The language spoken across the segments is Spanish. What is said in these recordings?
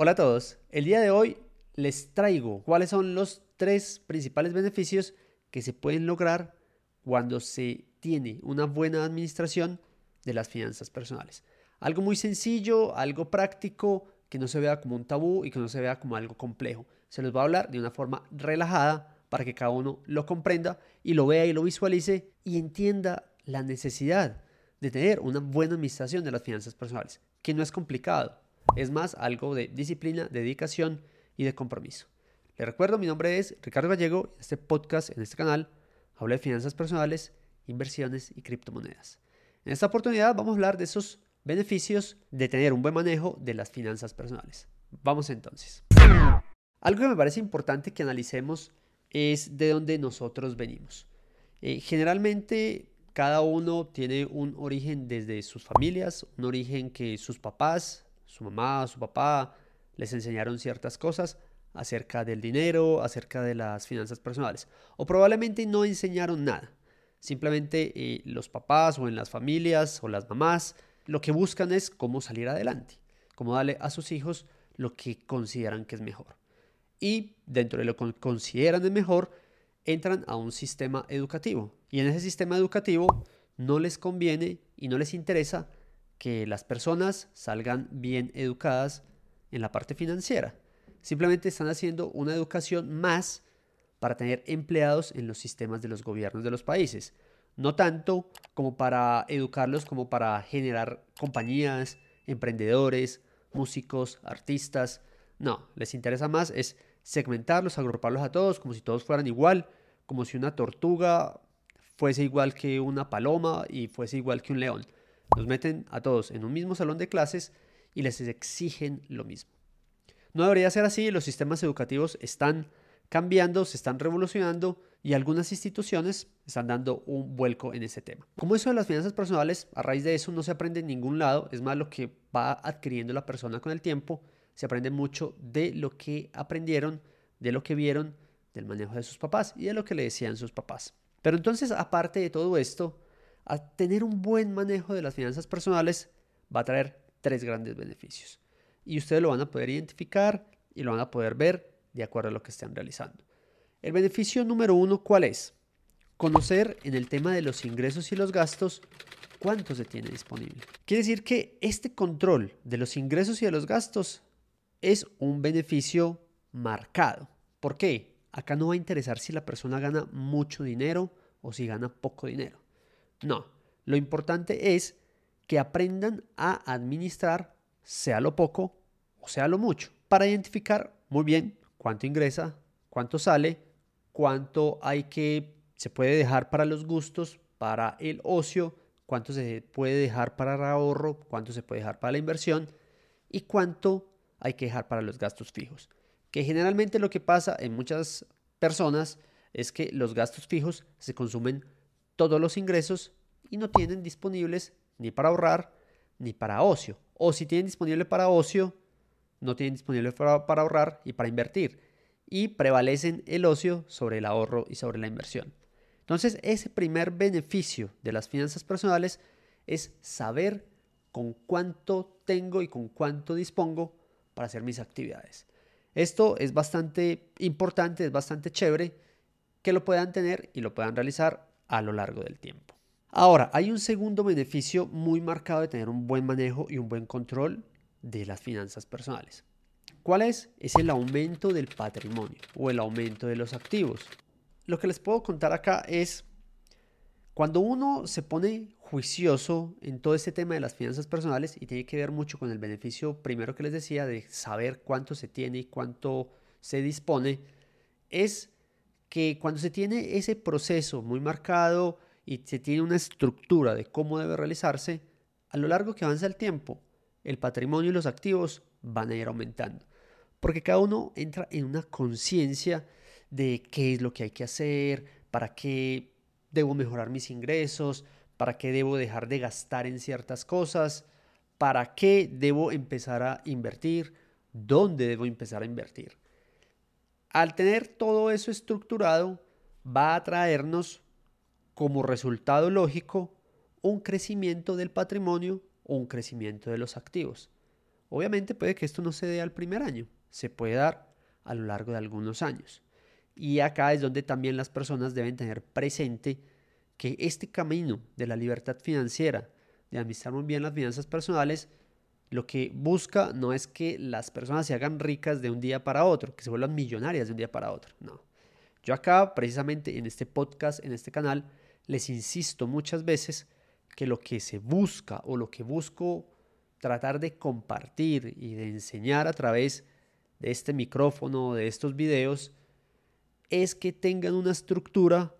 Hola a todos, el día de hoy les traigo cuáles son los tres principales beneficios que se pueden lograr cuando se tiene una buena administración de las finanzas personales. Algo muy sencillo, algo práctico, que no se vea como un tabú y que no se vea como algo complejo. Se los va a hablar de una forma relajada para que cada uno lo comprenda y lo vea y lo visualice y entienda la necesidad de tener una buena administración de las finanzas personales, que no es complicado es más algo de disciplina, dedicación y de compromiso. Les recuerdo, mi nombre es Ricardo Gallego y este podcast, en este canal, habla de finanzas personales, inversiones y criptomonedas. En esta oportunidad vamos a hablar de esos beneficios de tener un buen manejo de las finanzas personales. Vamos entonces. Algo que me parece importante que analicemos es de dónde nosotros venimos. Eh, generalmente cada uno tiene un origen desde sus familias, un origen que sus papás, su mamá, su papá les enseñaron ciertas cosas acerca del dinero, acerca de las finanzas personales. O probablemente no enseñaron nada. Simplemente eh, los papás o en las familias o las mamás lo que buscan es cómo salir adelante, cómo darle a sus hijos lo que consideran que es mejor. Y dentro de lo que consideran es mejor, entran a un sistema educativo. Y en ese sistema educativo no les conviene y no les interesa que las personas salgan bien educadas en la parte financiera. Simplemente están haciendo una educación más para tener empleados en los sistemas de los gobiernos de los países. No tanto como para educarlos, como para generar compañías, emprendedores, músicos, artistas. No, les interesa más es segmentarlos, agruparlos a todos como si todos fueran igual, como si una tortuga fuese igual que una paloma y fuese igual que un león. Los meten a todos en un mismo salón de clases y les exigen lo mismo. No debería ser así, los sistemas educativos están cambiando, se están revolucionando y algunas instituciones están dando un vuelco en ese tema. Como eso de las finanzas personales, a raíz de eso no se aprende en ningún lado, es más lo que va adquiriendo la persona con el tiempo, se aprende mucho de lo que aprendieron, de lo que vieron, del manejo de sus papás y de lo que le decían sus papás. Pero entonces, aparte de todo esto, a tener un buen manejo de las finanzas personales va a traer tres grandes beneficios. Y ustedes lo van a poder identificar y lo van a poder ver de acuerdo a lo que estén realizando. El beneficio número uno, ¿cuál es? Conocer en el tema de los ingresos y los gastos cuánto se tiene disponible. Quiere decir que este control de los ingresos y de los gastos es un beneficio marcado. ¿Por qué? Acá no va a interesar si la persona gana mucho dinero o si gana poco dinero. No, lo importante es que aprendan a administrar, sea lo poco o sea lo mucho, para identificar muy bien cuánto ingresa, cuánto sale, cuánto hay que se puede dejar para los gustos, para el ocio, cuánto se puede dejar para el ahorro, cuánto se puede dejar para la inversión y cuánto hay que dejar para los gastos fijos. Que generalmente lo que pasa en muchas personas es que los gastos fijos se consumen todos los ingresos y no tienen disponibles ni para ahorrar ni para ocio. O si tienen disponible para ocio, no tienen disponible para, ahorrar y para invertir. Y prevalecen el ocio sobre el ahorro y sobre la inversión. Entonces, ese primer beneficio de las finanzas personales es saber con cuánto tengo y con cuánto dispongo para hacer mis actividades. Esto es bastante importante, es bastante chévere que lo puedan tener y lo puedan realizar a lo largo del tiempo. Ahora, hay un segundo beneficio muy marcado de tener un buen manejo y un buen control de las finanzas personales. ¿Cuál es? Es el aumento del patrimonio o el aumento de los activos. Lo que les puedo contar acá es, cuando uno se pone juicioso en todo este tema de las finanzas personales y tiene que ver mucho con el beneficio primero que les decía de saber cuánto se tiene y cuánto se dispone, es que cuando se tiene ese proceso muy marcado y se tiene una estructura de cómo debe realizarse, a lo largo que avanza el tiempo, el patrimonio y los activos van a ir aumentando. Porque cada uno entra en una conciencia de qué es lo que hay que hacer, para qué debo mejorar mis ingresos, para qué debo dejar de gastar en ciertas cosas, para qué debo empezar a invertir, dónde debo empezar a invertir. Al tener todo eso estructurado, va a traernos como resultado lógico un crecimiento del patrimonio o un crecimiento de los activos. Obviamente puede que esto no se dé al primer año, se puede dar a lo largo de algunos años. Y acá es donde también las personas deben tener presente que este camino de la libertad financiera, de administrar muy bien las finanzas personales, lo que busca no es que las personas se hagan ricas de un día para otro, que se vuelvan millonarias de un día para otro, no. Yo acá, precisamente en este podcast, en este canal, les insisto muchas veces que lo que se busca o lo que busco tratar de compartir y de enseñar a través de este micrófono, de estos videos, es que tengan una estructura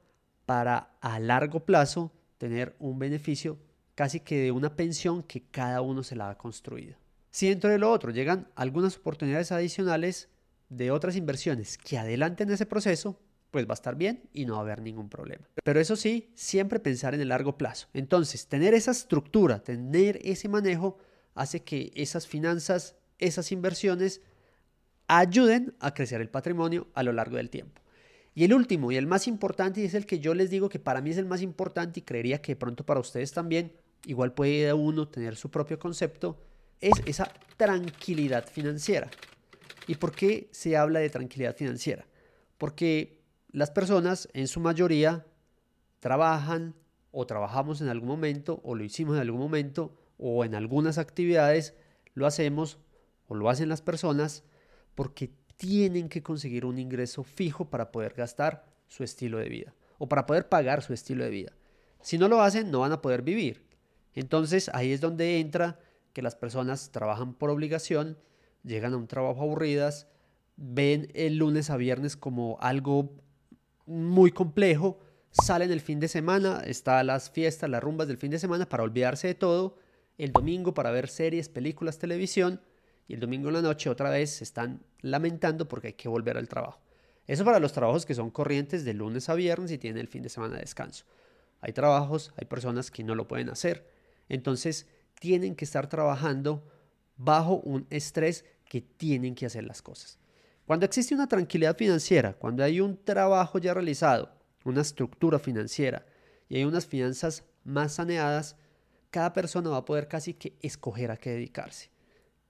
para a largo plazo tener un beneficio casi que de una pensión que cada uno se la ha construido. Si dentro de lo otro llegan algunas oportunidades adicionales de otras inversiones que adelanten ese proceso, pues va a estar bien y no va a haber ningún problema. Pero eso sí, siempre pensar en el largo plazo. Entonces, tener esa estructura, tener ese manejo, hace que esas finanzas, esas inversiones, ayuden a crecer el patrimonio a lo largo del tiempo. Y el último y el más importante, y es el que yo les digo que para mí es el más importante y creería que pronto para ustedes también, igual puede uno tener su propio concepto, es esa tranquilidad financiera. ¿Y por qué se habla de tranquilidad financiera? Porque las personas en su mayoría trabajan o trabajamos en algún momento o lo hicimos en algún momento o en algunas actividades lo hacemos o lo hacen las personas porque tienen que conseguir un ingreso fijo para poder gastar su estilo de vida o para poder pagar su estilo de vida. Si no lo hacen, no van a poder vivir. Entonces ahí es donde entra que las personas trabajan por obligación, llegan a un trabajo aburridas, ven el lunes a viernes como algo muy complejo, salen el fin de semana, está las fiestas, las rumbas del fin de semana para olvidarse de todo, el domingo para ver series, películas, televisión, y el domingo en la noche otra vez se están lamentando porque hay que volver al trabajo. Eso para los trabajos que son corrientes de lunes a viernes y tienen el fin de semana de descanso. Hay trabajos, hay personas que no lo pueden hacer. Entonces tienen que estar trabajando bajo un estrés que tienen que hacer las cosas. Cuando existe una tranquilidad financiera, cuando hay un trabajo ya realizado, una estructura financiera y hay unas finanzas más saneadas, cada persona va a poder casi que escoger a qué dedicarse,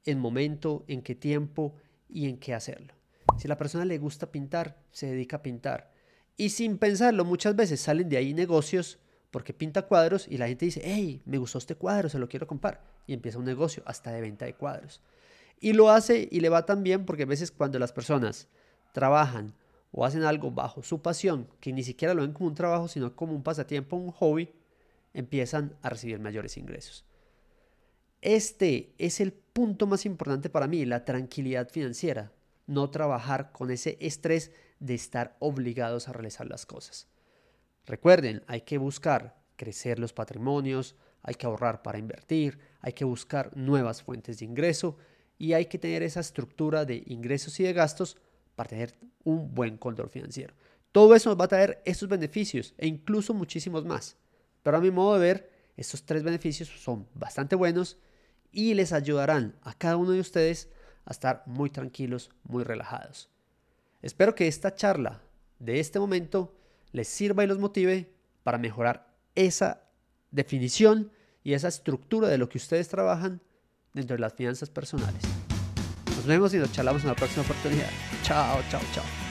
en momento, en qué tiempo y en qué hacerlo. Si a la persona le gusta pintar, se dedica a pintar. Y sin pensarlo, muchas veces salen de ahí negocios porque pinta cuadros y la gente dice, hey, me gustó este cuadro, se lo quiero comprar. Y empieza un negocio hasta de venta de cuadros. Y lo hace y le va tan bien porque a veces cuando las personas trabajan o hacen algo bajo su pasión, que ni siquiera lo ven como un trabajo, sino como un pasatiempo, un hobby, empiezan a recibir mayores ingresos. Este es el punto más importante para mí, la tranquilidad financiera, no trabajar con ese estrés de estar obligados a realizar las cosas. Recuerden, hay que buscar crecer los patrimonios, hay que ahorrar para invertir, hay que buscar nuevas fuentes de ingreso y hay que tener esa estructura de ingresos y de gastos para tener un buen control financiero. Todo eso nos va a traer estos beneficios e incluso muchísimos más. Pero a mi modo de ver, estos tres beneficios son bastante buenos y les ayudarán a cada uno de ustedes a estar muy tranquilos, muy relajados. Espero que esta charla de este momento les sirva y los motive para mejorar esa definición y esa estructura de lo que ustedes trabajan dentro de las finanzas personales. Nos vemos y nos charlamos en la próxima oportunidad. Chao, chao, chao.